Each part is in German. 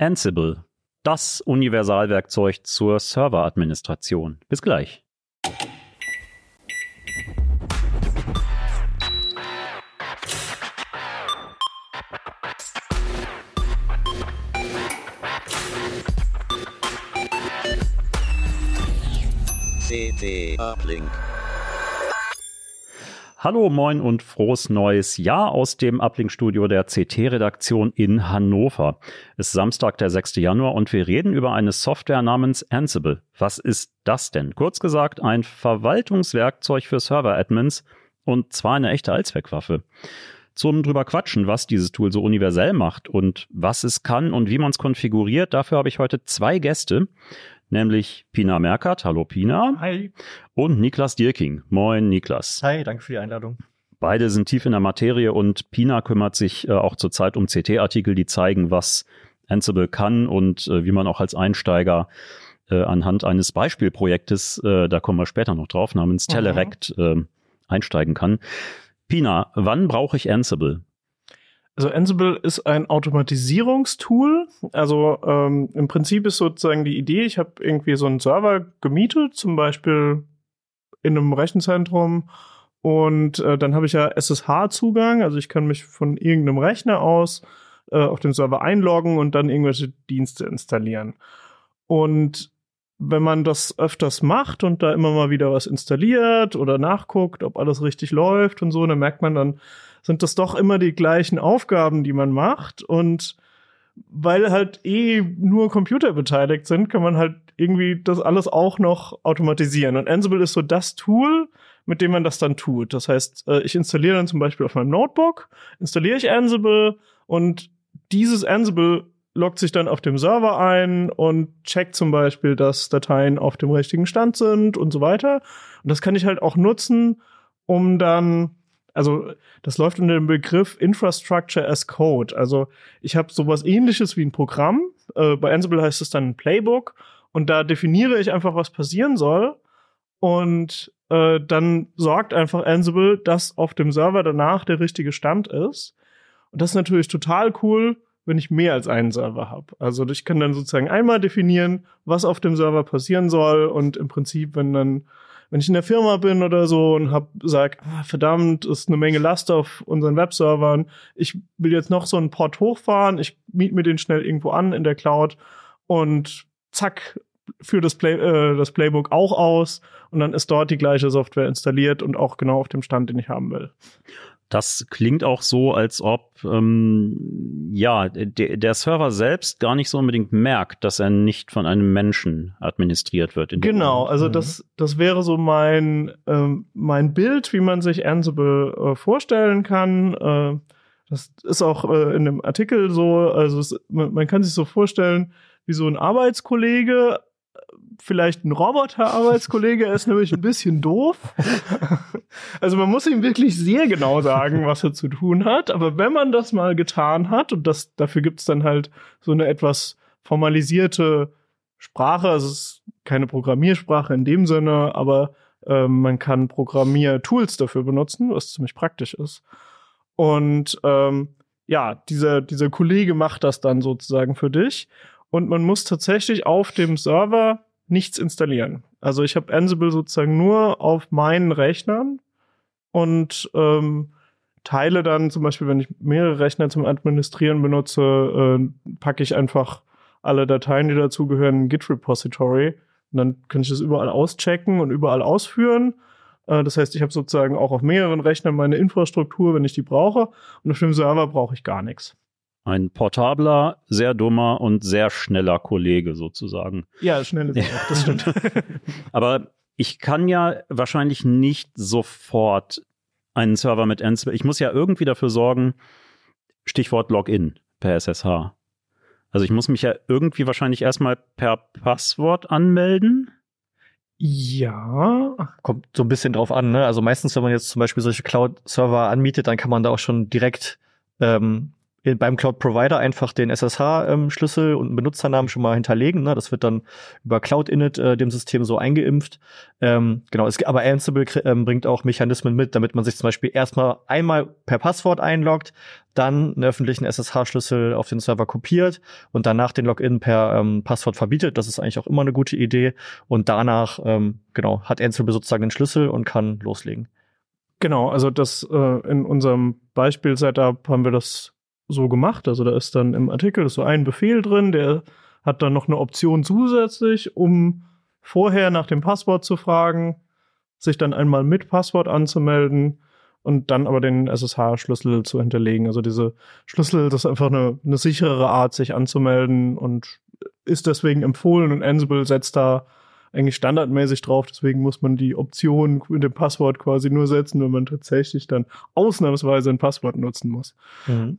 Ansible, das Universalwerkzeug zur Serveradministration. Bis gleich. CT Uplink. Hallo, moin und frohes neues Jahr aus dem Uplink-Studio der CT-Redaktion in Hannover. Es ist Samstag, der 6. Januar und wir reden über eine Software namens Ansible. Was ist das denn? Kurz gesagt, ein Verwaltungswerkzeug für Server-Admins und zwar eine echte Allzweckwaffe. Zum drüber quatschen, was dieses Tool so universell macht und was es kann und wie man es konfiguriert, dafür habe ich heute zwei Gäste nämlich Pina Merkert. Hallo Pina. Hi. Und Niklas Dirking. Moin Niklas. Hi, danke für die Einladung. Beide sind tief in der Materie und Pina kümmert sich äh, auch zurzeit um CT-Artikel, die zeigen, was Ansible kann und äh, wie man auch als Einsteiger äh, anhand eines Beispielprojektes, äh, da kommen wir später noch drauf, namens mhm. Telerect mhm. einsteigen kann. Pina, wann brauche ich Ansible? Also Ansible ist ein Automatisierungstool. Also ähm, im Prinzip ist sozusagen die Idee, ich habe irgendwie so einen Server gemietet, zum Beispiel in einem Rechenzentrum. Und äh, dann habe ich ja SSH-Zugang, also ich kann mich von irgendeinem Rechner aus äh, auf den Server einloggen und dann irgendwelche Dienste installieren. Und wenn man das öfters macht und da immer mal wieder was installiert oder nachguckt, ob alles richtig läuft und so, dann merkt man dann, sind das doch immer die gleichen Aufgaben, die man macht. Und weil halt eh nur Computer beteiligt sind, kann man halt irgendwie das alles auch noch automatisieren. Und Ansible ist so das Tool, mit dem man das dann tut. Das heißt, äh, ich installiere dann zum Beispiel auf meinem Notebook, installiere ich Ansible und dieses Ansible loggt sich dann auf dem Server ein und checkt zum Beispiel, dass Dateien auf dem richtigen Stand sind und so weiter. Und das kann ich halt auch nutzen, um dann also das läuft unter dem Begriff Infrastructure as Code. Also ich habe sowas ähnliches wie ein Programm. Äh, bei Ansible heißt es dann ein Playbook und da definiere ich einfach, was passieren soll. Und äh, dann sorgt einfach Ansible, dass auf dem Server danach der richtige Stand ist. Und das ist natürlich total cool, wenn ich mehr als einen Server habe. Also ich kann dann sozusagen einmal definieren, was auf dem Server passieren soll und im Prinzip, wenn dann wenn ich in der Firma bin oder so und hab sag, ah, verdammt, ist eine Menge Last auf unseren Webservern. Ich will jetzt noch so einen Port hochfahren, ich miete mir den schnell irgendwo an in der Cloud und zack, führe das, Play, äh, das Playbook auch aus und dann ist dort die gleiche Software installiert und auch genau auf dem Stand, den ich haben will. Das klingt auch so, als ob ähm, ja de der Server selbst gar nicht so unbedingt merkt, dass er nicht von einem Menschen administriert wird. genau, also mhm. das das wäre so mein ähm, mein Bild, wie man sich Ansible äh, vorstellen kann. Äh, das ist auch äh, in dem Artikel so. Also es, man, man kann sich so vorstellen, wie so ein Arbeitskollege vielleicht ein Roboter-Arbeitskollege, er ist nämlich ein bisschen doof. Also man muss ihm wirklich sehr genau sagen, was er zu tun hat. Aber wenn man das mal getan hat, und das, dafür gibt's dann halt so eine etwas formalisierte Sprache, also es ist keine Programmiersprache in dem Sinne, aber äh, man kann Programmiertools dafür benutzen, was ziemlich praktisch ist. Und ähm, ja, dieser, dieser Kollege macht das dann sozusagen für dich. Und man muss tatsächlich auf dem Server nichts installieren. Also ich habe Ansible sozusagen nur auf meinen Rechnern und ähm, teile dann zum Beispiel, wenn ich mehrere Rechner zum Administrieren benutze, äh, packe ich einfach alle Dateien, die dazugehören, in Git-Repository. Und dann kann ich das überall auschecken und überall ausführen. Äh, das heißt, ich habe sozusagen auch auf mehreren Rechnern meine Infrastruktur, wenn ich die brauche. Und auf dem Server brauche ich gar nichts. Ein portabler, sehr dummer und sehr schneller Kollege sozusagen. Ja, schnell ist auch, das stimmt. Aber ich kann ja wahrscheinlich nicht sofort einen Server mit Ansible. Ich muss ja irgendwie dafür sorgen, Stichwort Login per SSH. Also ich muss mich ja irgendwie wahrscheinlich erstmal per Passwort anmelden. Ja. Kommt so ein bisschen drauf an, ne? Also meistens, wenn man jetzt zum Beispiel solche Cloud-Server anmietet, dann kann man da auch schon direkt ähm, in, beim Cloud-Provider einfach den SSH-Schlüssel ähm, und einen Benutzernamen schon mal hinterlegen. Ne? Das wird dann über Cloud-Init äh, dem System so eingeimpft. Ähm, genau, es, aber Ansible ähm, bringt auch Mechanismen mit, damit man sich zum Beispiel erstmal einmal per Passwort einloggt, dann einen öffentlichen SSH-Schlüssel auf den Server kopiert und danach den Login per ähm, Passwort verbietet. Das ist eigentlich auch immer eine gute Idee. Und danach, ähm, genau, hat Ansible sozusagen den Schlüssel und kann loslegen. Genau, also das äh, in unserem Beispiel-Setup haben wir das so gemacht. Also da ist dann im Artikel so ein Befehl drin, der hat dann noch eine Option zusätzlich, um vorher nach dem Passwort zu fragen, sich dann einmal mit Passwort anzumelden und dann aber den SSH-Schlüssel zu hinterlegen. Also diese Schlüssel, das ist einfach eine, eine sicherere Art, sich anzumelden und ist deswegen empfohlen und Ansible setzt da eigentlich standardmäßig drauf. Deswegen muss man die Option mit dem Passwort quasi nur setzen, wenn man tatsächlich dann ausnahmsweise ein Passwort nutzen muss. Mhm.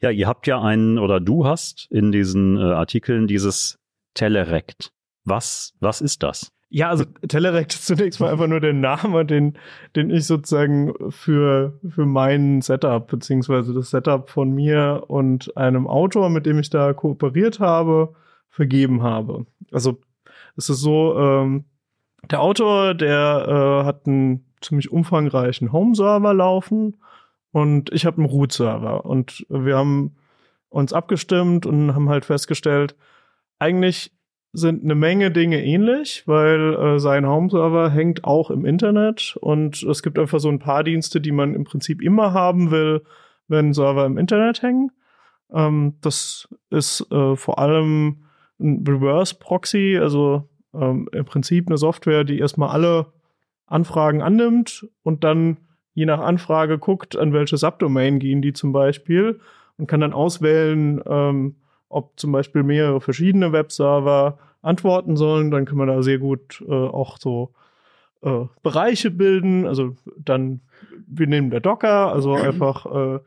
Ja, ihr habt ja einen oder du hast in diesen äh, Artikeln dieses Telerect. Was, was ist das? Ja, also Telerect ist zunächst mal einfach nur der Name, den, den ich sozusagen für, für mein Setup, beziehungsweise das Setup von mir und einem Autor, mit dem ich da kooperiert habe, vergeben habe. Also es ist so, ähm, der Autor, der äh, hat einen ziemlich umfangreichen Home-Server laufen und ich habe einen Root-Server. Und wir haben uns abgestimmt und haben halt festgestellt, eigentlich sind eine Menge Dinge ähnlich, weil äh, sein Home-Server hängt auch im Internet und es gibt einfach so ein paar Dienste, die man im Prinzip immer haben will, wenn Server im Internet hängen. Ähm, das ist äh, vor allem ein Reverse-Proxy, also ähm, im Prinzip eine Software, die erstmal alle Anfragen annimmt und dann je nach Anfrage guckt, an welche Subdomain gehen die zum Beispiel und kann dann auswählen, ähm, ob zum Beispiel mehrere verschiedene Webserver antworten sollen. Dann kann man da sehr gut äh, auch so äh, Bereiche bilden. Also dann, wir nehmen der Docker, also einfach äh,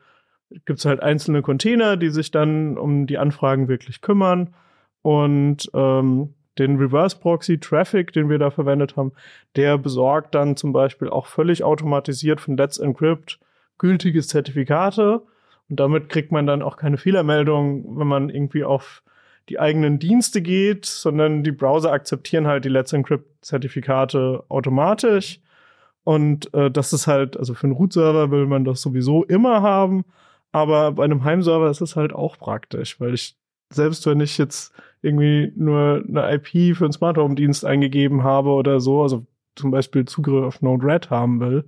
gibt es halt einzelne Container, die sich dann um die Anfragen wirklich kümmern. Und ähm, den Reverse Proxy Traffic, den wir da verwendet haben, der besorgt dann zum Beispiel auch völlig automatisiert von Let's Encrypt gültige Zertifikate. Und damit kriegt man dann auch keine Fehlermeldung, wenn man irgendwie auf die eigenen Dienste geht, sondern die Browser akzeptieren halt die Let's Encrypt Zertifikate automatisch. Und äh, das ist halt, also für einen Root-Server will man das sowieso immer haben. Aber bei einem Heimserver ist es halt auch praktisch, weil ich, selbst wenn ich jetzt irgendwie nur eine IP für einen Smart Home Dienst eingegeben habe oder so, also zum Beispiel Zugriff auf Node-RED haben will,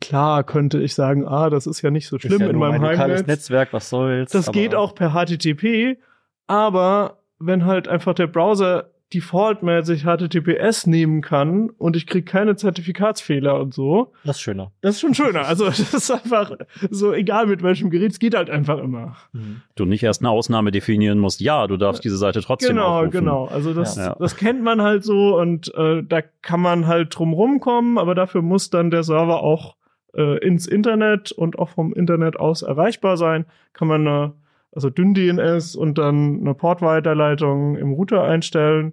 klar könnte ich sagen, ah, das ist ja nicht so schlimm ja in meinem Heimnetz. Netzwerk, was soll's. Das geht auch per HTTP, aber wenn halt einfach der Browser defaultmäßig HTTPS nehmen kann und ich krieg keine Zertifikatsfehler und so. Das ist schöner. Das ist schon schöner. Also das ist einfach so egal mit welchem Gerät, es geht halt einfach immer. Mhm. Du nicht erst eine Ausnahme definieren musst. Ja, du darfst diese Seite trotzdem Genau, aufrufen. genau. Also das, ja. das kennt man halt so und äh, da kann man halt drum rumkommen, aber dafür muss dann der Server auch äh, ins Internet und auch vom Internet aus erreichbar sein. Kann man eine also dünn DNS und dann eine Portweiterleitung im Router einstellen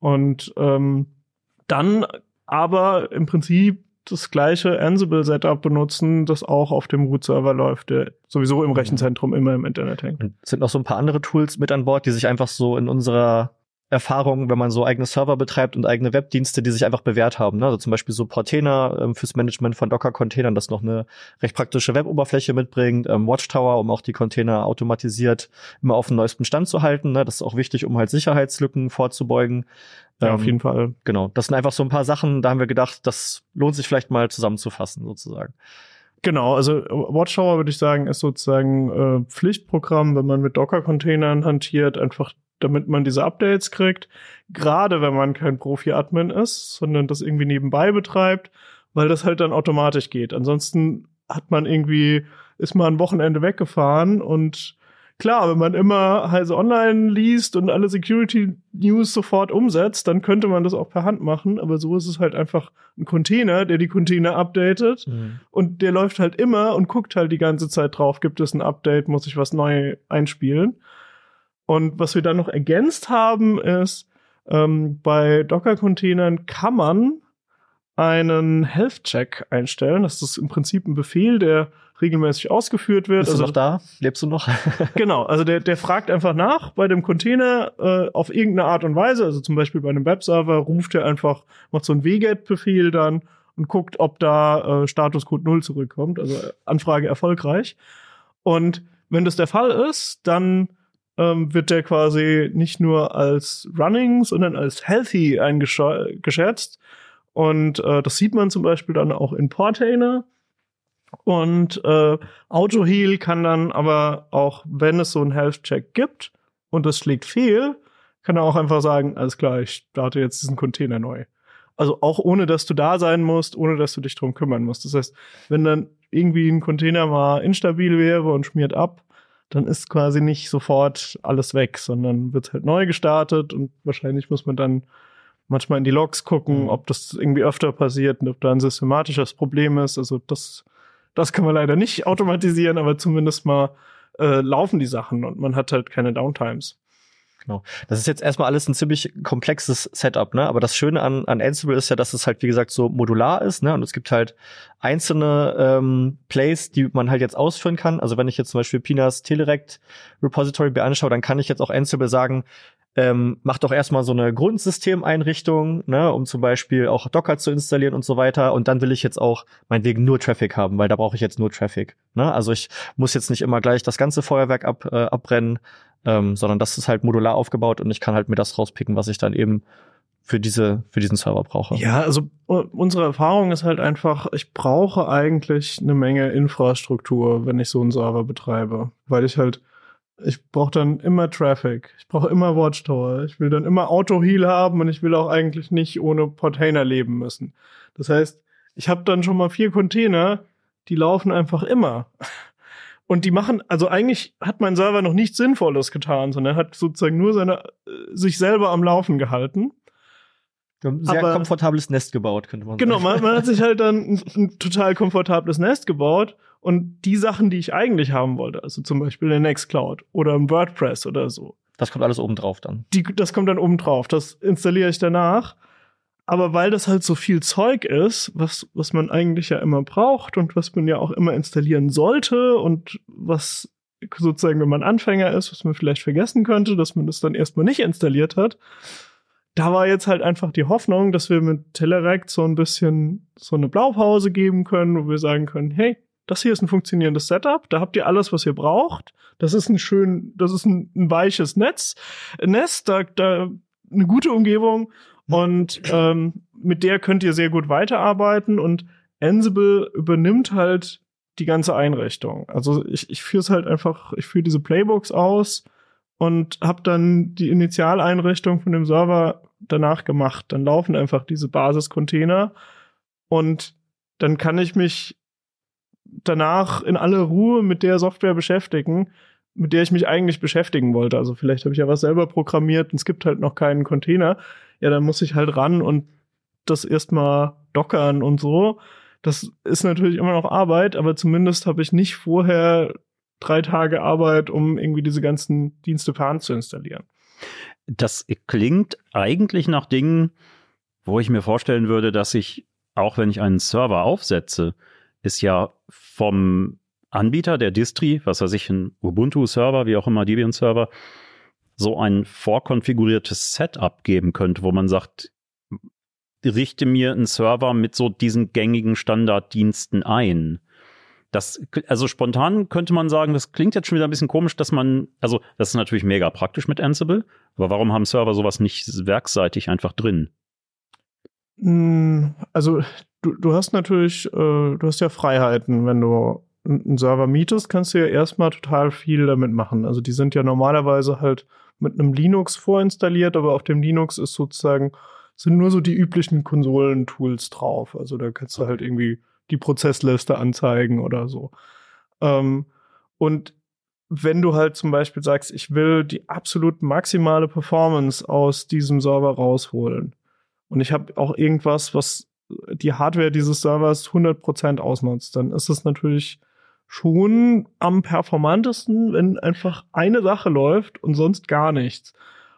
und ähm, dann aber im Prinzip das gleiche Ansible-Setup benutzen, das auch auf dem Root-Server läuft, der sowieso im Rechenzentrum immer im Internet hängt. Und sind noch so ein paar andere Tools mit an Bord, die sich einfach so in unserer Erfahrungen, wenn man so eigene Server betreibt und eigene Webdienste, die sich einfach bewährt haben. Ne? Also zum Beispiel so Portainer ähm, fürs Management von Docker-Containern, das noch eine recht praktische Web-Oberfläche mitbringt, ähm, Watchtower, um auch die Container automatisiert immer auf dem neuesten Stand zu halten. Ne? Das ist auch wichtig, um halt Sicherheitslücken vorzubeugen. Ja, ähm, auf jeden Fall. Genau. Das sind einfach so ein paar Sachen, da haben wir gedacht, das lohnt sich vielleicht mal zusammenzufassen, sozusagen. Genau, also Watchtower würde ich sagen, ist sozusagen äh, Pflichtprogramm, wenn man mit Docker-Containern hantiert, einfach damit man diese Updates kriegt. Gerade wenn man kein Profi-Admin ist, sondern das irgendwie nebenbei betreibt, weil das halt dann automatisch geht. Ansonsten hat man irgendwie, ist man ein Wochenende weggefahren und klar, wenn man immer Heise Online liest und alle Security News sofort umsetzt, dann könnte man das auch per Hand machen. Aber so ist es halt einfach ein Container, der die Container updatet. Mhm. Und der läuft halt immer und guckt halt die ganze Zeit drauf, gibt es ein Update, muss ich was neu einspielen. Und was wir dann noch ergänzt haben, ist, ähm, bei Docker-Containern kann man einen Health-Check einstellen. Das ist im Prinzip ein Befehl, der regelmäßig ausgeführt wird. Bist also du noch da? Lebst du noch? Genau, also der, der fragt einfach nach bei dem Container äh, auf irgendeine Art und Weise, also zum Beispiel bei einem Webserver ruft er einfach, macht so einen wget-Befehl dann und guckt, ob da äh, Statuscode 0 zurückkommt, also Anfrage erfolgreich. Und wenn das der Fall ist, dann ähm, wird der quasi nicht nur als running, sondern als healthy eingeschätzt. Und äh, das sieht man zum Beispiel dann auch in Portainer. Und äh, AutoHeal kann dann aber auch, wenn es so einen Health-Check gibt und es schlägt fehl, kann er auch einfach sagen, alles klar, ich starte jetzt diesen Container neu. Also auch ohne, dass du da sein musst, ohne dass du dich drum kümmern musst. Das heißt, wenn dann irgendwie ein Container mal instabil wäre und schmiert ab, dann ist quasi nicht sofort alles weg, sondern wird halt neu gestartet und wahrscheinlich muss man dann manchmal in die Logs gucken, Mhm. ob das irgendwie öfter passiert und ob da ein systematisches Problem ist. Also das, das kann man leider nicht automatisieren, aber zumindest mal äh, laufen die Sachen und man hat halt keine Downtimes. Genau. Das ist jetzt erstmal alles ein ziemlich komplexes Setup, ne? Aber das Schöne an, an Ansible ist ja, dass es halt, wie gesagt, so modular ist, ne? Und es gibt halt einzelne ähm, Plays, die man halt jetzt ausführen kann. Also wenn ich jetzt zum Beispiel Pinas Telerect Repository mir anschaue, dann kann ich jetzt auch Ansible sagen, ähm, mach doch erstmal so eine Grundsystemeinrichtung, ne, um zum Beispiel auch Docker zu installieren und so weiter. Und dann will ich jetzt auch meinetwegen nur Traffic haben, weil da brauche ich jetzt nur Traffic. Ne? Also ich muss jetzt nicht immer gleich das ganze Feuerwerk ab, äh, abbrennen, ähm, sondern das ist halt modular aufgebaut und ich kann halt mir das rauspicken, was ich dann eben für diese für diesen Server brauche. Ja, also unsere Erfahrung ist halt einfach, ich brauche eigentlich eine Menge Infrastruktur, wenn ich so einen Server betreibe, weil ich halt ich brauche dann immer Traffic, ich brauche immer Watchtower, ich will dann immer Auto-Heal haben und ich will auch eigentlich nicht ohne Portainer leben müssen. Das heißt, ich habe dann schon mal vier Container, die laufen einfach immer. Und die machen, also eigentlich hat mein Server noch nichts Sinnvolles getan, sondern er hat sozusagen nur seine, äh, sich selber am Laufen gehalten. Sehr aber- komfortables Nest gebaut, könnte man Genau, sagen. man, man hat sich halt dann ein, ein total komfortables Nest gebaut und die Sachen, die ich eigentlich haben wollte, also zum Beispiel eine Nextcloud oder ein WordPress oder so, Das kommt alles oben drauf dann. die, das kommt dann oben drauf. Das installiere ich danach. Aber weil das halt so viel Zeug ist, was, was man eigentlich ja immer braucht und was man ja auch immer installieren sollte und was sozusagen, wenn man Anfänger ist, was man vielleicht vergessen könnte, dass man das dann erstmal nicht installiert hat, da war jetzt halt einfach die Hoffnung, dass wir mit Telerecht so ein bisschen so eine Blaupause geben können, wo wir sagen können, hey, das hier ist ein funktionierendes Setup, da habt ihr alles, was ihr braucht. Das ist ein schön, das ist ein, ein weiches Netz, Nest, da, da eine gute Umgebung und ähm, mit der könnt ihr sehr gut weiterarbeiten und Ansible übernimmt halt die ganze Einrichtung. Also ich, ich führe es halt einfach, ich führe diese Playbooks aus und habe dann die Initialeinrichtung von dem Server danach gemacht. Dann laufen einfach diese Basiscontainer und dann kann ich mich danach in aller Ruhe mit der Software beschäftigen, mit der ich mich eigentlich beschäftigen wollte. Also vielleicht habe ich ja was selber programmiert und es gibt halt noch keinen Container. Ja, dann muss ich halt ran und das erstmal dockern und so. Das ist natürlich immer noch Arbeit, aber zumindest habe ich nicht vorher drei Tage Arbeit, um irgendwie diese ganzen Dienste per Hand zu installieren. Das klingt eigentlich nach Dingen, wo ich mir vorstellen würde, dass ich, auch wenn ich einen Server aufsetze, ist ja vom Anbieter der Distri, was weiß ich, ein Ubuntu-Server, wie auch immer, Debian-Server, so ein vorkonfiguriertes Setup geben könnte, wo man sagt, richte mir einen Server mit so diesen gängigen Standarddiensten ein. Das, also spontan könnte man sagen, das klingt jetzt schon wieder ein bisschen komisch, dass man, also das ist natürlich mega praktisch mit Ansible, aber warum haben Server sowas nicht werkseitig einfach drin? Mm, Also du, du hast natürlich, äh, du hast ja Freiheiten, wenn du einen Server mietest, kannst du ja erstmal total viel damit machen. Also die sind ja normalerweise halt mit einem Linux vorinstalliert, aber auf dem Linux ist sozusagen, sind nur so die üblichen Konsolentools drauf. Also da kannst du halt irgendwie die Prozessliste anzeigen oder so. Ähm, und wenn du halt zum Beispiel sagst, ich will die absolut maximale Performance aus diesem Server rausholen und ich habe auch irgendwas, was die Hardware dieses Servers 100% ausnutzt, dann ist es natürlich schon am performantesten, wenn einfach eine Sache läuft und sonst gar nichts.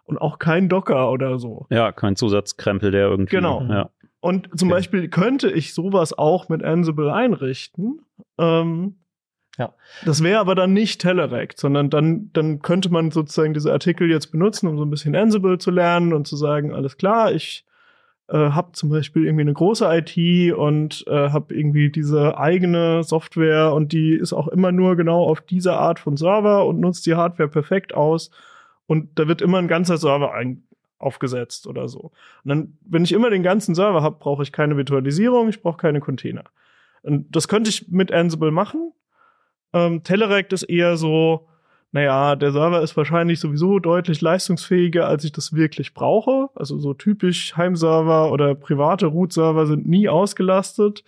Und auch kein Docker oder so. Ja, kein Zusatzkrempel, der irgendwie. Genau. Ja. Und zum Okay. Beispiel könnte ich sowas auch mit Ansible einrichten. Ähm, Ja. Das wäre aber dann nicht Telerik, sondern dann, dann könnte man sozusagen diese Artikel jetzt benutzen, um so ein bisschen Ansible zu lernen und zu sagen, alles klar, ich äh, habe zum Beispiel irgendwie eine große IT und äh, habe irgendwie diese eigene Software und die ist auch immer nur genau auf diese Art von Server und nutzt die Hardware perfekt aus und da wird immer ein ganzer Server ein aufgesetzt oder so. Und dann, wenn ich immer den ganzen Server habe, brauche ich keine Virtualisierung, ich brauche keine Container. Und das könnte ich mit Ansible machen. Ähm, Telerik ist eher so, naja, der Server ist wahrscheinlich sowieso deutlich leistungsfähiger, als ich das wirklich brauche. Also so typisch Heimserver oder private Root-Server sind nie ausgelastet.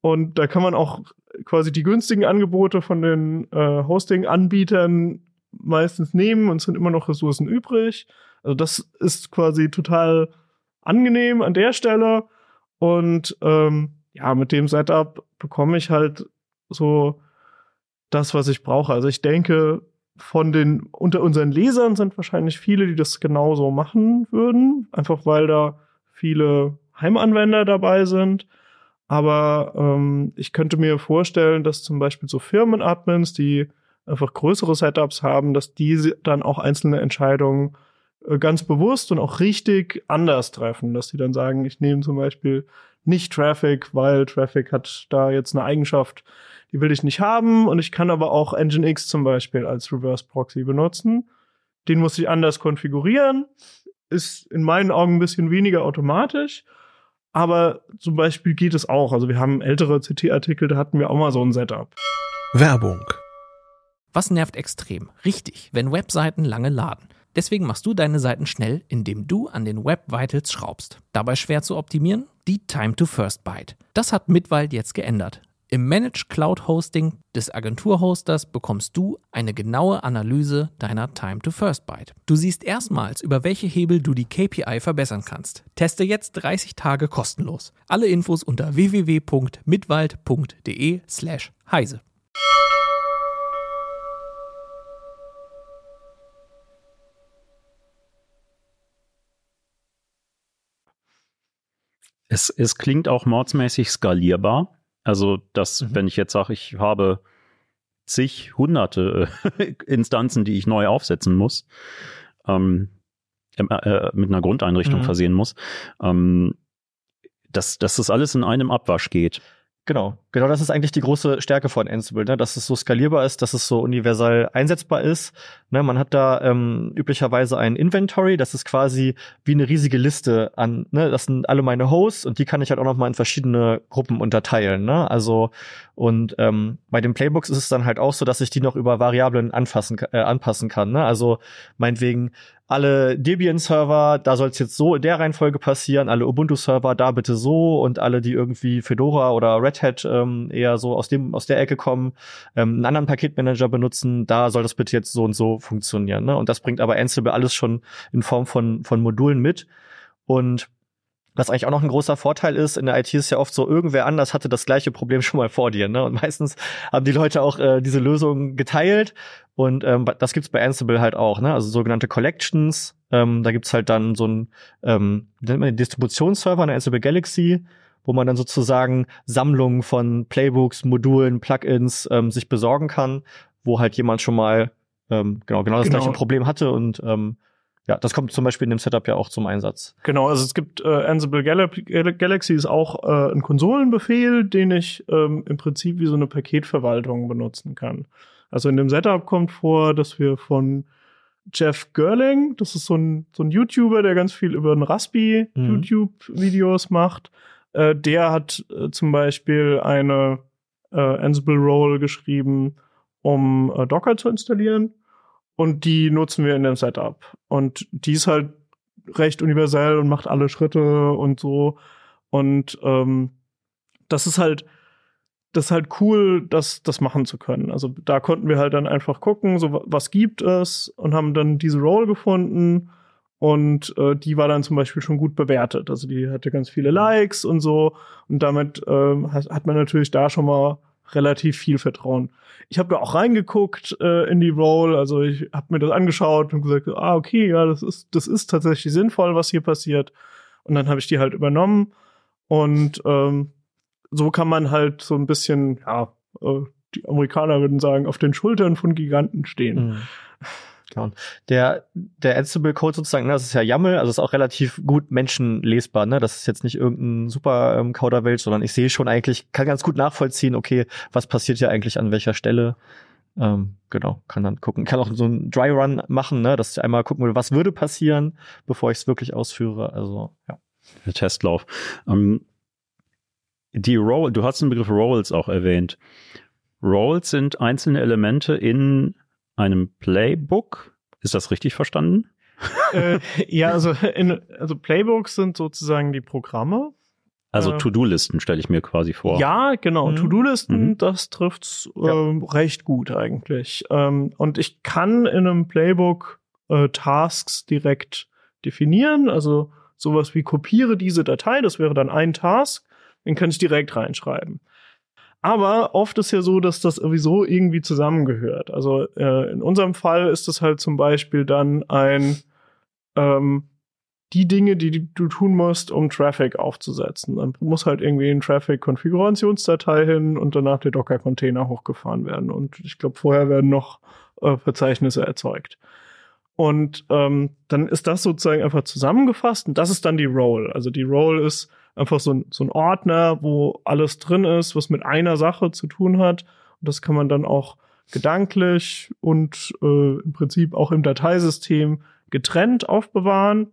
Und da kann man auch quasi die günstigen Angebote von den äh, Hosting-Anbietern meistens nehmen und es sind immer noch Ressourcen übrig. Also das ist quasi total angenehm an der Stelle. Und ähm, ja, mit dem Setup bekomme ich halt so das, was ich brauche. Also ich denke, von den unter unseren Lesern sind wahrscheinlich viele, die das genauso machen würden, einfach weil da viele Heimanwender dabei sind. Aber ähm, ich könnte mir vorstellen, dass zum Beispiel so Firmenadmins, die einfach größere Setups haben, dass die dann auch einzelne Entscheidungen äh, ganz bewusst und auch richtig anders treffen, dass sie dann sagen, ich nehme zum Beispiel nicht Traffic, weil Traffic hat da jetzt eine Eigenschaft, die will ich nicht haben und ich kann aber auch Nginx zum Beispiel als Reverse Proxy benutzen. Den muss ich anders konfigurieren, ist in meinen Augen ein bisschen weniger automatisch, aber zum Beispiel geht es auch. Also wir haben ältere CT-Artikel, da hatten wir auch mal so ein Setup. Werbung. Was nervt extrem? Richtig, wenn Webseiten lange laden. Deswegen machst du deine Seiten schnell, indem du an den Web Vitals schraubst. Dabei schwer zu optimieren? Die Time to First Byte. Das hat Mitwald jetzt geändert. Im Managed Cloud Hosting des Agenturhosters bekommst du eine genaue Analyse deiner Time to First Byte. Du siehst erstmals, über welche Hebel du die KPI verbessern kannst. Teste jetzt 30 Tage kostenlos. Alle Infos unter www.mitwald.de/slash heise. Es, es klingt auch mordsmäßig skalierbar. Also, dass, Mhm. wenn ich jetzt sage, ich habe zig, hunderte äh, Instanzen, die ich neu aufsetzen muss, ähm, äh, äh, mit einer Grundeinrichtung Mhm. versehen muss, ähm, dass, dass das alles in einem Abwasch geht. Genau, genau das ist eigentlich die große Stärke von Ansible, ne? dass es so skalierbar ist, dass es so universal einsetzbar ist. Ne? Man hat da ähm, üblicherweise ein Inventory, das ist quasi wie eine riesige Liste an, ne? das sind alle meine Hosts und die kann ich halt auch noch mal in verschiedene Gruppen unterteilen. Ne? Also und ähm, bei den Playbooks ist es dann halt auch so, dass ich die noch über Variablen anfassen, äh, anpassen kann. Ne? Also meinetwegen alle Debian-Server, da soll es jetzt so in der Reihenfolge passieren, alle Ubuntu-Server da bitte so und alle, die irgendwie Fedora oder Red Hat ähm, eher so aus dem aus der Ecke kommen, ähm, einen anderen Paketmanager benutzen, da soll das bitte jetzt so und so funktionieren. Ne? Und das bringt aber Ansible alles schon in Form von von Modulen mit und was eigentlich auch noch ein großer Vorteil ist, in der IT ist ja oft so, irgendwer anders hatte das gleiche Problem schon mal vor dir. Ne? Und meistens haben die Leute auch äh, diese Lösung geteilt. Und ähm, das gibt's bei Ansible halt auch, ne? Also sogenannte Collections. Ähm, da gibt's halt dann so ein, ähm, nennt man den Distributionsserver, eine Ansible Galaxy, wo man dann sozusagen Sammlungen von Playbooks, Modulen, Plugins ähm, sich besorgen kann, wo halt jemand schon mal ähm, genau genau das Genau. gleiche Problem hatte und ähm, ja, das kommt zum Beispiel in dem Setup ja auch zum Einsatz. Genau, also es gibt äh, Ansible Gal Galaxy ist auch äh, ein Konsolenbefehl, den ich ähm, im Prinzip wie so eine Paketverwaltung benutzen kann. Also in dem Setup kommt vor, dass wir von Jeff Gerling, das ist so ein, so ein YouTuber, der ganz viel über ein Raspi Mhm. YouTube-Videos macht. Äh, der hat äh, zum Beispiel eine äh, Ansible Role geschrieben, um äh, Docker zu installieren. Und die nutzen wir in dem Setup. Und die ist halt recht universell und macht alle Schritte und so. Und ähm, das ist halt das ist halt cool, das, das machen zu können. Also da konnten wir halt dann einfach gucken, so was gibt es und haben dann diese Role gefunden und äh, die war dann zum Beispiel schon gut bewertet. Also die hatte ganz viele Likes und so und damit äh, hat man natürlich da schon mal relativ viel Vertrauen. Ich habe da auch reingeguckt äh, in die Role, also ich habe mir das angeschaut und gesagt, ah okay, ja, das ist das ist tatsächlich sinnvoll, was hier passiert. Und dann habe ich die halt übernommen und ähm, so kann man halt so ein bisschen, ja, äh, die Amerikaner würden sagen, auf den Schultern von Giganten stehen. Mhm. Genau. Der, der Ansible-Code sozusagen, ne, das ist ja YAML, also ist auch relativ gut menschenlesbar, ne? Das ist jetzt nicht irgendein super ähm, Coderwelt, sondern ich sehe schon eigentlich, kann ganz gut nachvollziehen, okay, was passiert hier eigentlich an welcher Stelle. Ähm, genau, kann dann gucken. Kann auch so einen Dry Run machen, ne, dass ich einmal gucken will, was würde passieren, bevor ich es wirklich ausführe. Also, ja. Der Testlauf. Ähm, die Roll, du hast den Begriff Roles auch erwähnt. Roles sind einzelne Elemente in einem Playbook. Ist das richtig verstanden? äh, ja, also, in, also Playbooks sind sozusagen die Programme. Also Äh, To-Do-Listen stelle ich mir quasi vor. Ja, genau. Mhm. To-Do-Listen, Mhm. das trifft's Ja. ähm, recht gut eigentlich. Ähm, und ich kann in einem Playbook äh, Tasks direkt definieren. Also sowas wie kopiere diese Datei, das wäre dann ein Task, den kann ich direkt reinschreiben. Aber oft ist ja so, dass das sowieso irgendwie zusammengehört. Also äh, in unserem Fall ist es halt zum Beispiel dann ein ähm, die Dinge, die du tun musst, um Traffic aufzusetzen. Dann muss halt irgendwie ein Traffic-Konfigurationsdatei hin und danach der Docker-Container hochgefahren werden. Und ich glaube, vorher werden noch äh, Verzeichnisse erzeugt. Und ähm, dann ist das sozusagen einfach zusammengefasst und das ist dann die Role. Also die Role ist einfach so ein, so ein Ordner, wo alles drin ist, was mit einer Sache zu tun hat. Und das kann man dann auch gedanklich und äh, im Prinzip auch im Dateisystem getrennt aufbewahren.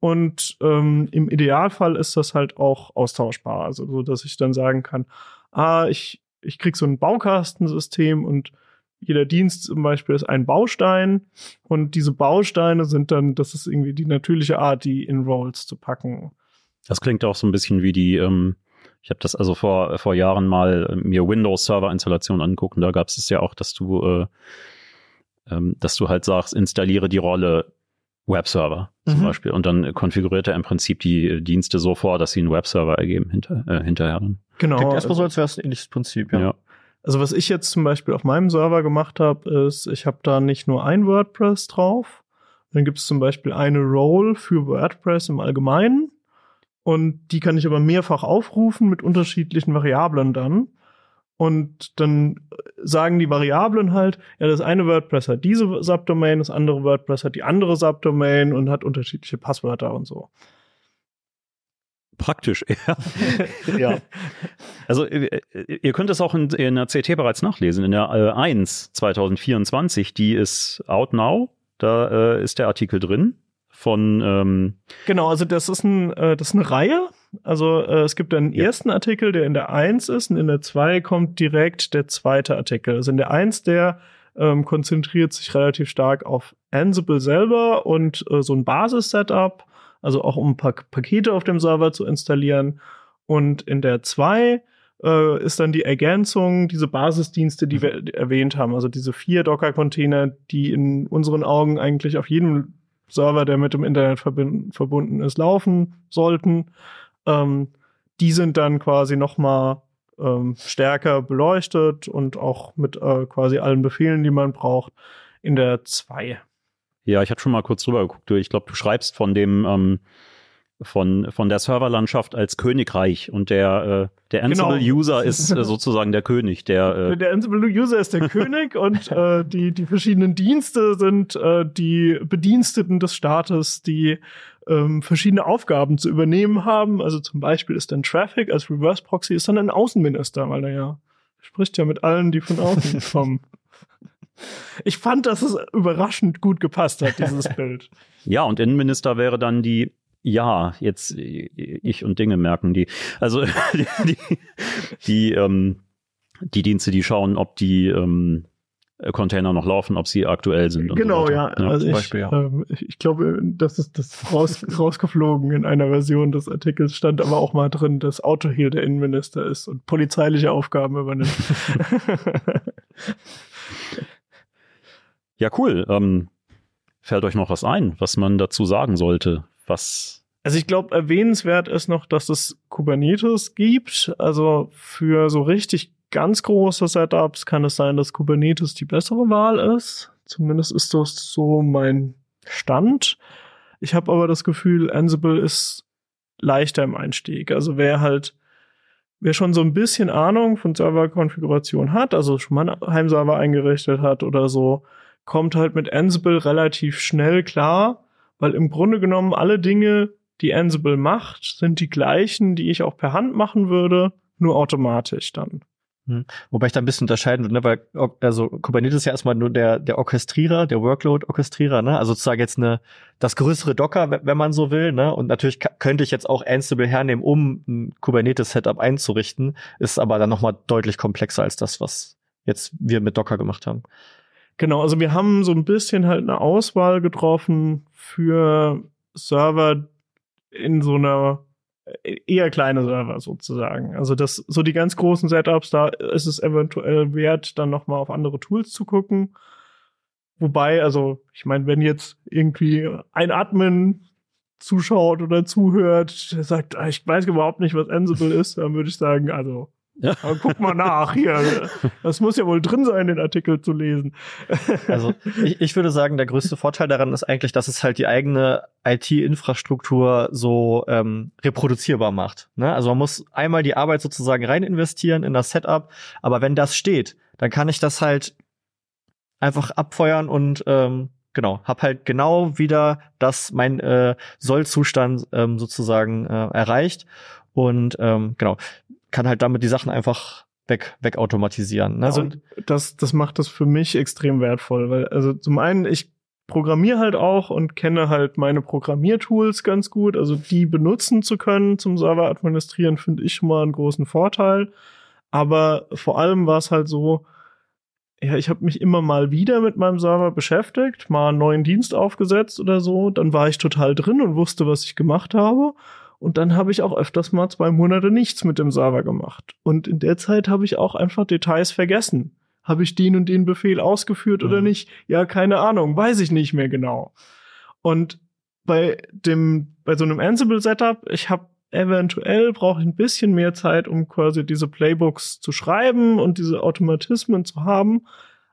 Und ähm, im Idealfall ist das halt auch austauschbar. Also so, dass ich dann sagen kann, ah, ich, ich krieg so ein Baukastensystem und jeder Dienst zum Beispiel ist ein Baustein und diese Bausteine sind dann, das ist irgendwie die natürliche Art, die in Roles zu packen. Das klingt auch so ein bisschen wie die, ähm, ich habe das also vor, vor Jahren mal äh, mir Windows-Server-Installation angucken. Da gab es es ja auch, dass du, äh, ähm, dass du halt sagst, installiere die Rolle Webserver zum Mhm. Beispiel. Und dann konfiguriert er im Prinzip die äh, Dienste so vor, dass sie einen Webserver ergeben hinter, äh, hinterher. Dann. Genau. Klingt erstmal so, als wäre es ein ähnliches Prinzip, ja. Ja. Also was ich jetzt zum Beispiel auf meinem Server gemacht habe, ist, ich habe da nicht nur ein WordPress drauf, dann gibt es zum Beispiel eine Role für WordPress im Allgemeinen und die kann ich aber mehrfach aufrufen mit unterschiedlichen Variablen dann. Und dann sagen die Variablen halt, ja, das eine WordPress hat diese Subdomain, das andere WordPress hat die andere Subdomain und hat unterschiedliche Passwörter und so. Praktisch, ja. Ja. Also äh, äh, ihr könnt es auch in, in der CT bereits nachlesen, in der äh, 1 2024, die ist out now, da äh, ist der Artikel drin von ähm, Genau, also das ist, ein, äh, das ist eine Reihe. Also äh, es gibt einen Ja. ersten Artikel, der in der 1 ist und in der 2 kommt direkt der zweite Artikel. Also in der 1, der ähm, konzentriert sich relativ stark auf Ansible selber und äh, so ein Basis-Setup, also auch um pa Pakete auf dem Server zu installieren. Und in der 2 äh, ist dann die Ergänzung, diese Basisdienste, die wir erwähnt haben, also diese vier Docker-Container, die in unseren Augen eigentlich auf jedem Server, der mit dem Internet verbunden ist, laufen sollten. Ähm, die sind dann quasi noch mal ähm, stärker beleuchtet und auch mit äh, quasi allen Befehlen, die man braucht, in der 2. Ja, ich hatte schon mal kurz drüber geguckt. Ich glaube, du schreibst von dem ähm, von von der Serverlandschaft als Königreich und der äh, der Genau. Ansible-User ist äh, sozusagen der König, der äh, Der Ansible-User ist der König und äh, die, die verschiedenen Dienste sind äh, die Bediensteten des Staates, die ähm, verschiedene Aufgaben zu übernehmen haben. Also zum Beispiel ist dann Traffic als Reverse Proxy ist dann ein Außenminister, weil er ja spricht ja mit allen, die von außen kommen. Ich fand, dass es überraschend gut gepasst hat, dieses Bild. ja und Innenminister wäre dann die ja, jetzt äh, ich und Dinge merken die. Also die, die, die, ähm, die Dienste, die schauen, ob die ähm, äh, Container noch laufen, ob sie aktuell sind. Genau, so ja. weiter. Also ich, Beispiel, ja. ähm, ich, ich glaube, das ist das raus, rausgeflogen in einer Version des Artikels, stand aber auch mal drin, dass Autoheal der Innenminister ist und polizeiliche Aufgaben übernimmt. ja, cool. Ähm, fällt euch noch was ein, was man dazu sagen sollte? Was Also ich glaube, erwähnenswert ist noch, dass es Kubernetes gibt. Also für so richtig ganz große Setups kann es sein, dass Kubernetes die bessere Wahl ist. Zumindest ist das so mein Stand. Ich habe aber das Gefühl, Ansible ist leichter im Einstieg. Also wer halt, wer schon so ein bisschen Ahnung von Serverkonfiguration hat, also schon mal einen Heimserver eingerichtet hat oder so, kommt halt mit Ansible relativ schnell klar, weil im Grunde genommen alle Dinge, die Ansible macht, sind die gleichen, die ich auch per Hand machen würde, nur automatisch dann. Wobei ich da ein bisschen unterscheiden würde, ne? weil also Kubernetes ist ja erstmal nur der, der Orchestrierer, der Workload-Orchestrierer, ne? Also sozusagen jetzt eine, das größere Docker, wenn- man so will, ne? Und natürlich könnte ich jetzt auch Ansible hernehmen, um ein Kubernetes-Setup einzurichten, ist aber dann nochmal deutlich komplexer als das, was jetzt wir mit Docker gemacht haben. Genau, also wir haben so ein bisschen halt eine Auswahl getroffen für Server in so einer äh, eher kleine Server sozusagen. Also das so die ganz großen Setups, da ist es eventuell wert, dann noch mal auf andere Tools zu gucken. Wobei, also ich meine, wenn jetzt irgendwie ein Admin zuschaut oder zuhört, der sagt, ah, ich weiß überhaupt nicht, was Ansible ist, dann würde ich sagen, also Ja. aber guck mal nach hier. Das muss ja wohl drin sein, den Artikel zu lesen. Also ich, ich würde sagen, der größte Vorteil daran ist eigentlich, dass es halt die eigene IT-Infrastruktur so ähm, reproduzierbar macht. Ne? Also man muss einmal die Arbeit sozusagen rein investieren in das Setup, aber wenn das steht, dann kann ich das halt einfach abfeuern und ähm, genau, hab halt genau wieder das mein äh, Sollzustand ähm, sozusagen äh, erreicht und ähm, genau kann halt damit die Sachen einfach weg wegautomatisieren. Ne? Also das, das macht das für mich extrem wertvoll, weil also zum einen ich programmiere halt auch und kenne halt meine Programmiertools ganz gut, also die benutzen zu können zum Server administrieren finde ich schon mal einen großen Vorteil, aber vor allem war es halt so, ja, ich habe mich immer mal wieder mit meinem Server beschäftigt, mal einen neuen Dienst aufgesetzt oder so, dann war ich total drin und wusste, was ich gemacht habe. Und dann habe ich auch öfters mal zwei Monate nichts mit dem Server gemacht. Und in der Zeit habe ich auch einfach Details vergessen. Habe ich den und den Befehl ausgeführt oder Mhm. nicht? Ja, keine Ahnung, weiß ich nicht mehr genau. Und bei dem, bei so einem Ansible-Setup, ich habe eventuell brauche ich ein bisschen mehr Zeit, um quasi diese Playbooks zu schreiben und diese Automatismen zu haben.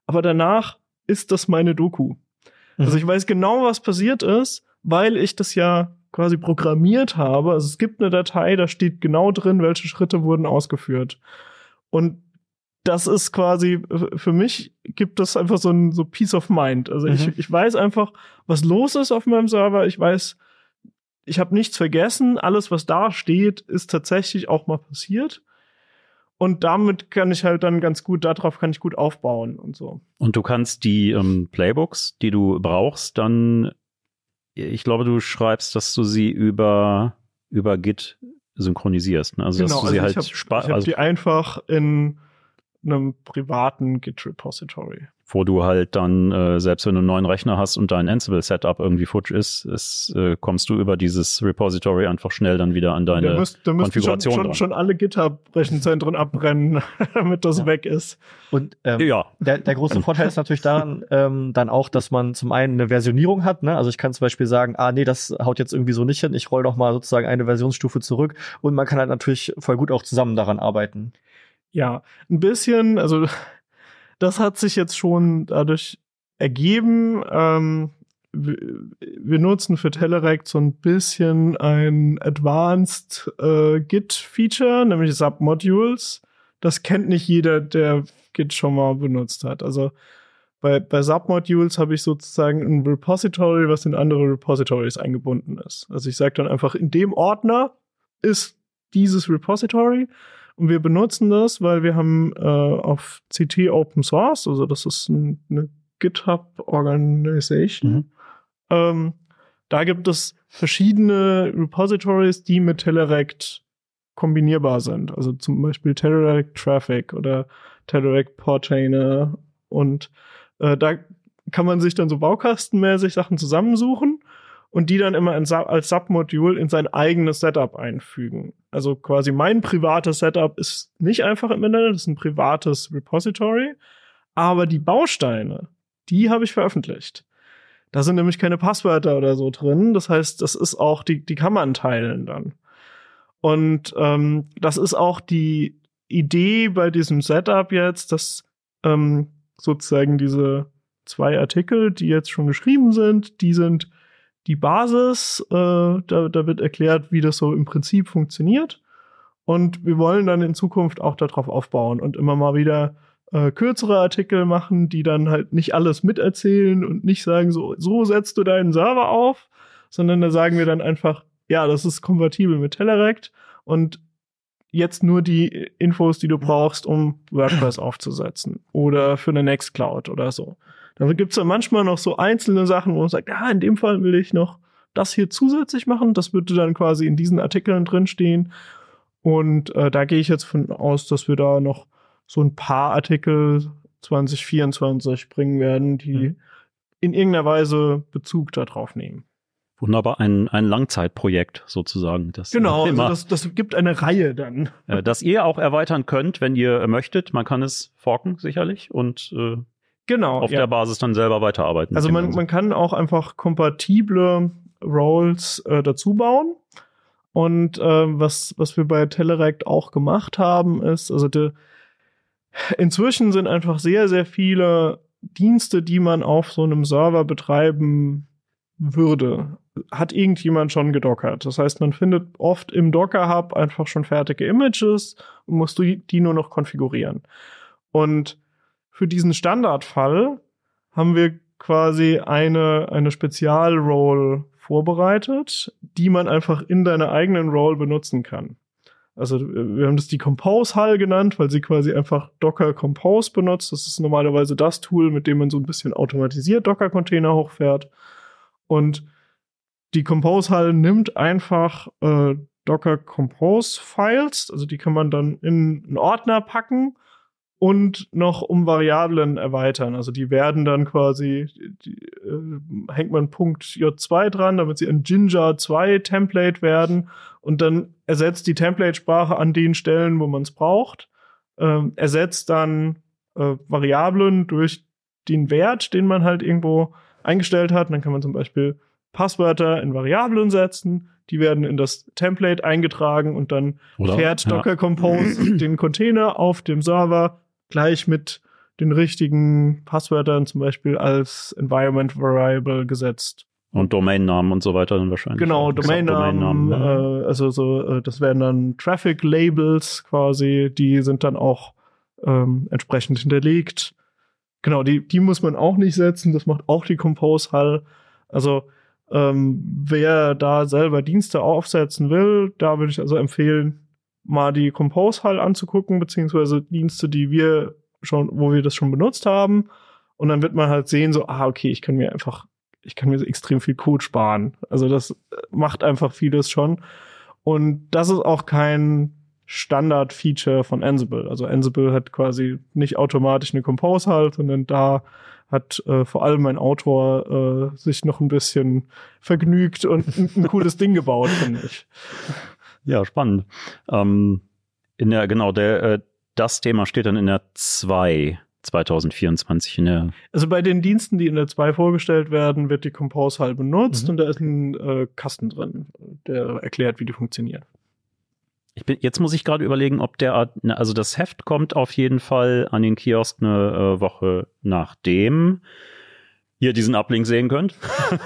Aber danach ist das meine Doku. Also ich weiß genau, was passiert ist, weil ich das ja quasi programmiert habe. Also es gibt eine Datei, da steht genau drin, welche Schritte wurden ausgeführt. Und das ist quasi, äh, für mich gibt das einfach so ein so Peace of Mind. Also Mhm. ich, ich weiß einfach, was los ist auf meinem Server. Ich weiß, ich habe nichts vergessen. Alles, was da steht, ist tatsächlich auch mal passiert. Und damit kann ich halt dann ganz gut, darauf kann ich gut aufbauen und so. Und du kannst die ähm, Playbooks, die du brauchst, dann, ich glaube, du schreibst, dass du sie über, über Git synchronisierst. Ne? Also, dass du sie also halt ich habe hab also, die einfach in einem privaten Git-Repository. wo du halt dann, äh, selbst wenn du einen neuen Rechner hast und dein Ansible-Setup irgendwie futsch ist, ist äh, kommst du über dieses Repository einfach schnell dann wieder an deine da müsst, da schon, Konfiguration schon, schon alle GitHub-Rechenzentren abbrennen, damit das Ja. weg ist. und ähm, Ja, Der, der große Vorteil ist natürlich daran ähm, dann auch, dass man zum einen eine Versionierung hat. Ne? Also ich kann zum Beispiel sagen, ah nee, das haut jetzt irgendwie so nicht hin. Ich roll noch mal sozusagen eine Versionsstufe zurück. Und man kann halt natürlich voll gut auch zusammen daran arbeiten. Ja, ein bisschen, also das hat sich jetzt schon dadurch ergeben. Ähm, wir, nutzen für Telerik so ein bisschen ein Advanced äh, Git-Feature, nämlich Submodules. Das kennt nicht jeder, der Git schon mal benutzt hat. Also bei, bei Submodules habe ich sozusagen ein Repository, was in andere Repositories eingebunden ist. Also ich sage dann einfach, in dem Ordner ist dieses Repository und wir benutzen das, weil wir haben äh, auf CT Open Source, also das ist ein, eine GitHub Organization. Mhm. Ähm, da gibt es verschiedene Repositories, die mit Telerik kombinierbar sind. Also zum Beispiel Telerik Traffic oder Telerik Portainer Und äh, da kann man sich dann so baukastenmäßig Sachen zusammensuchen und die dann immer in, als Submodul in sein eigenes Setup einfügen. Also quasi mein privates Setup ist nicht einfach im Internet, das ist ein privates Repository, aber die Bausteine, die habe ich veröffentlicht. Da sind nämlich keine Passwörter oder so drin. Das heißt, das ist auch, die, die kann man teilen dann. Und ähm, das ist auch die Idee bei diesem Setup jetzt, dass ähm, sozusagen diese zwei Artikel, die jetzt schon geschrieben sind, die sind die Basis. Äh, da, da wird erklärt, wie das so im Prinzip funktioniert. Und wir wollen dann in Zukunft auch darauf aufbauen und immer mal wieder äh, kürzere Artikel machen, die dann halt nicht alles miterzählen und nicht sagen, so, so setzt du deinen Server auf, sondern da sagen wir dann einfach, ja, das ist kompatibel mit Telerecht und jetzt nur die Infos, die du brauchst, um WordPress aufzusetzen oder für eine Nextcloud oder so. Da gibt's dann manchmal noch so einzelne Sachen, wo man sagt, ja, in dem Fall will ich noch das hier zusätzlich machen. Das würde dann quasi in diesen Artikeln drinstehen. Und äh, da gehe ich jetzt von aus, dass wir da noch so ein paar Artikel 2024 bringen werden, die mhm. in irgendeiner Weise Bezug darauf nehmen. Wunderbar, ein, ein Langzeitprojekt sozusagen. Das genau, also das, das gibt eine Reihe dann. Äh, das ihr auch erweitern könnt, wenn ihr möchtet. Man kann es forken sicherlich und äh, genau, auf ja. der Basis dann selber weiterarbeiten. Also man, man kann auch einfach kompatible Roles äh, dazu bauen. Und äh, was, was wir bei Telerecht auch gemacht haben, ist, also de, inzwischen sind einfach sehr, sehr viele Dienste, die man auf so einem Server betreiben würde, hat irgendjemand schon gedockert. Das heißt, man findet oft im Docker-Hub einfach schon fertige Images und musst du die nur noch konfigurieren. Und für diesen Standardfall haben wir quasi eine, eine Spezial-Role vorbereitet, die man einfach in deiner eigenen Role benutzen kann. Also wir haben das die Compose Hull genannt, weil sie quasi einfach Docker Compose benutzt. Das ist normalerweise das Tool, mit dem man so ein bisschen automatisiert Docker Container hochfährt. Und die Compose Hull nimmt einfach äh, Docker Compose Files, also die kann man dann in einen Ordner packen und noch um Variablen erweitern. Also die werden dann quasi, die, äh, hängt man Punkt J2 dran, damit sie ein Ginger 2 Template werden und dann ersetzt die Template-Sprache an den Stellen, wo man es braucht, ähm, ersetzt dann äh, Variablen durch den Wert, den man halt irgendwo eingestellt hat. Und dann kann man zum Beispiel Passwörter in Variablen setzen, die werden in das Template eingetragen und dann Oder? fährt Docker Compose den Container auf dem Server gleich mit den richtigen Passwörtern zum Beispiel als Environment Variable gesetzt. Und Domainnamen und so weiter dann wahrscheinlich. Genau, Domainnamen, Domainnamen äh, also so, äh, das werden dann Traffic Labels quasi, die sind dann auch ähm, entsprechend hinterlegt. Genau, die, die muss man auch nicht setzen, das macht auch die Compose Hull. Also ähm, wer da selber Dienste aufsetzen will, da würde ich also empfehlen, mal die Compose Hull anzugucken, beziehungsweise Dienste, die wir schon, wo wir das schon benutzt haben. Und dann wird man halt sehen, so, ah, okay, ich kann mir einfach, ich kann mir extrem viel Code sparen. Also das macht einfach vieles schon. Und das ist auch kein Standard-Feature von Ansible. Also Ansible hat quasi nicht automatisch eine Compose halt, sondern da hat äh, vor allem mein Autor äh, sich noch ein bisschen vergnügt und ein, ein cooles Ding gebaut, finde ich. Ja, spannend. Ähm, in der, genau, der, äh, das Thema steht dann in der 2 2024 in der. Also bei den Diensten, die in der 2 vorgestellt werden, wird die Compose halt benutzt mhm. und da ist ein äh, Kasten drin, der erklärt, wie die funktionieren. Ich bin, jetzt muss ich gerade überlegen, ob der, also das Heft kommt auf jeden Fall an den Kiosk eine äh, Woche nachdem ihr diesen Uplink sehen könnt.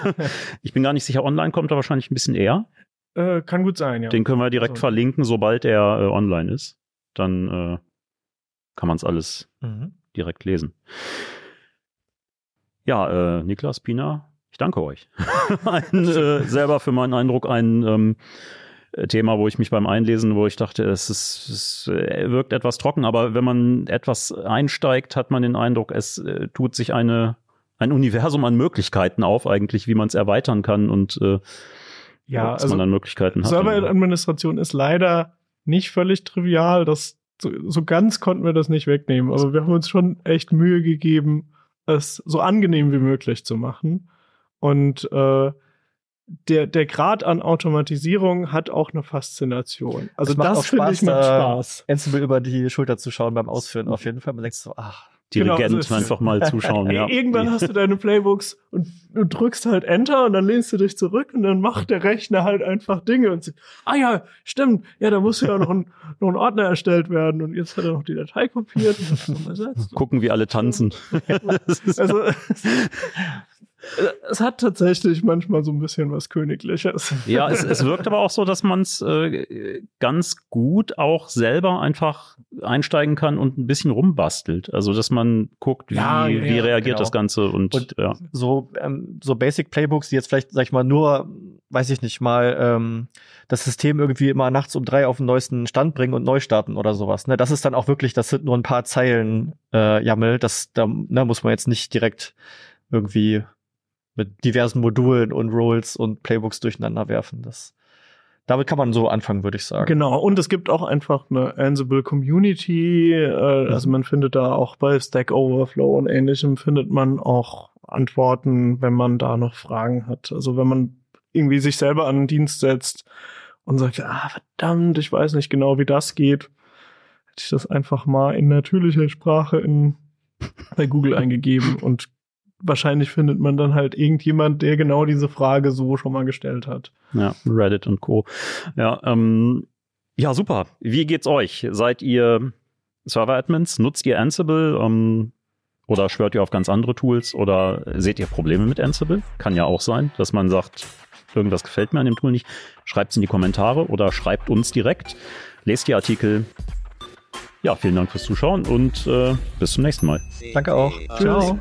ich bin gar nicht sicher, online kommt er wahrscheinlich ein bisschen eher. Äh, kann gut sein, ja. Den können wir direkt also. verlinken, sobald er äh, online ist. Dann äh, kann man es alles mhm. direkt lesen. Ja, äh, Niklas, Pina, ich danke euch. ein, äh, selber für meinen Eindruck ein ähm, Thema, wo ich mich beim Einlesen, wo ich dachte, es, ist, es äh, wirkt etwas trocken, aber wenn man etwas einsteigt, hat man den Eindruck, es äh, tut sich eine, ein Universum an Möglichkeiten auf, eigentlich, wie man es erweitern kann und äh, ja, was also man dann Möglichkeiten hat. Serveradministration ist leider nicht völlig trivial. Das so, so ganz konnten wir das nicht wegnehmen. Also wir haben uns schon echt Mühe gegeben, es so angenehm wie möglich zu machen. Und äh, der, der Grad an Automatisierung hat auch eine Faszination. Also das auch finde ich macht da Spaß. Ansible über die Schulter zu schauen beim Ausführen. Auf jeden Fall. Man denkt so, ach, Dirigent es- einfach mal zuschauen, ja. Irgendwann hast du deine Playbooks und du drückst halt Enter und dann lehnst du dich zurück und dann macht der Rechner halt einfach Dinge und sagt, ah ja, stimmt, ja, da muss ja noch ein, noch ein Ordner erstellt werden und jetzt hat er noch die Datei kopiert und das ersetzt. Gucken, wie alle tanzen. Also es hat tatsächlich manchmal so ein bisschen was Königliches. Ja, es, es wirkt aber auch so, dass man es äh, ganz gut auch selber einfach einsteigen kann und ein bisschen rumbastelt. Also, dass man guckt, wie, Ja, ja, wie reagiert genau. das Ganze und, Und ja. so, ähm, so Basic Playbooks, die jetzt vielleicht, sag ich mal, nur, weiß ich nicht, mal ähm, das System irgendwie immer nachts um drei auf den neuesten Stand bringen und neu starten oder sowas. Ne? Das ist dann auch wirklich, das sind nur ein paar Zeilen äh, YAML. Das da ne, muss man jetzt nicht direkt irgendwie mit diversen Modulen und Roles und Playbooks durcheinander werfen. Das, damit kann man so anfangen, würde ich sagen. Genau, und es gibt auch einfach eine Ansible Community, äh, also man findet da auch bei Stack Overflow und ähnlichem findet man auch Antworten, wenn man da noch Fragen hat. Also wenn man irgendwie sich selber an den Dienst setzt und sagt, ah verdammt, ich weiß nicht genau, wie das geht, hätte ich das einfach mal in natürlicher Sprache in bei Google eingegeben und wahrscheinlich findet man dann halt irgendjemand, der genau diese Frage so schon mal gestellt hat. Ja, Reddit und Co. Ja, ähm, ja, super. Wie geht's euch? Seid ihr Server-Admins? Nutzt ihr Ansible? Ähm, oder schwört ihr auf ganz andere Tools? Oder seht ihr Probleme mit Ansible? Kann ja auch sein, dass man sagt, irgendwas gefällt mir an dem Tool nicht. Schreibt's in die Kommentare oder schreibt uns direkt. Lest die Artikel. Ja, vielen Dank fürs Zuschauen und äh, bis zum nächsten Mal. Danke auch. Ciao.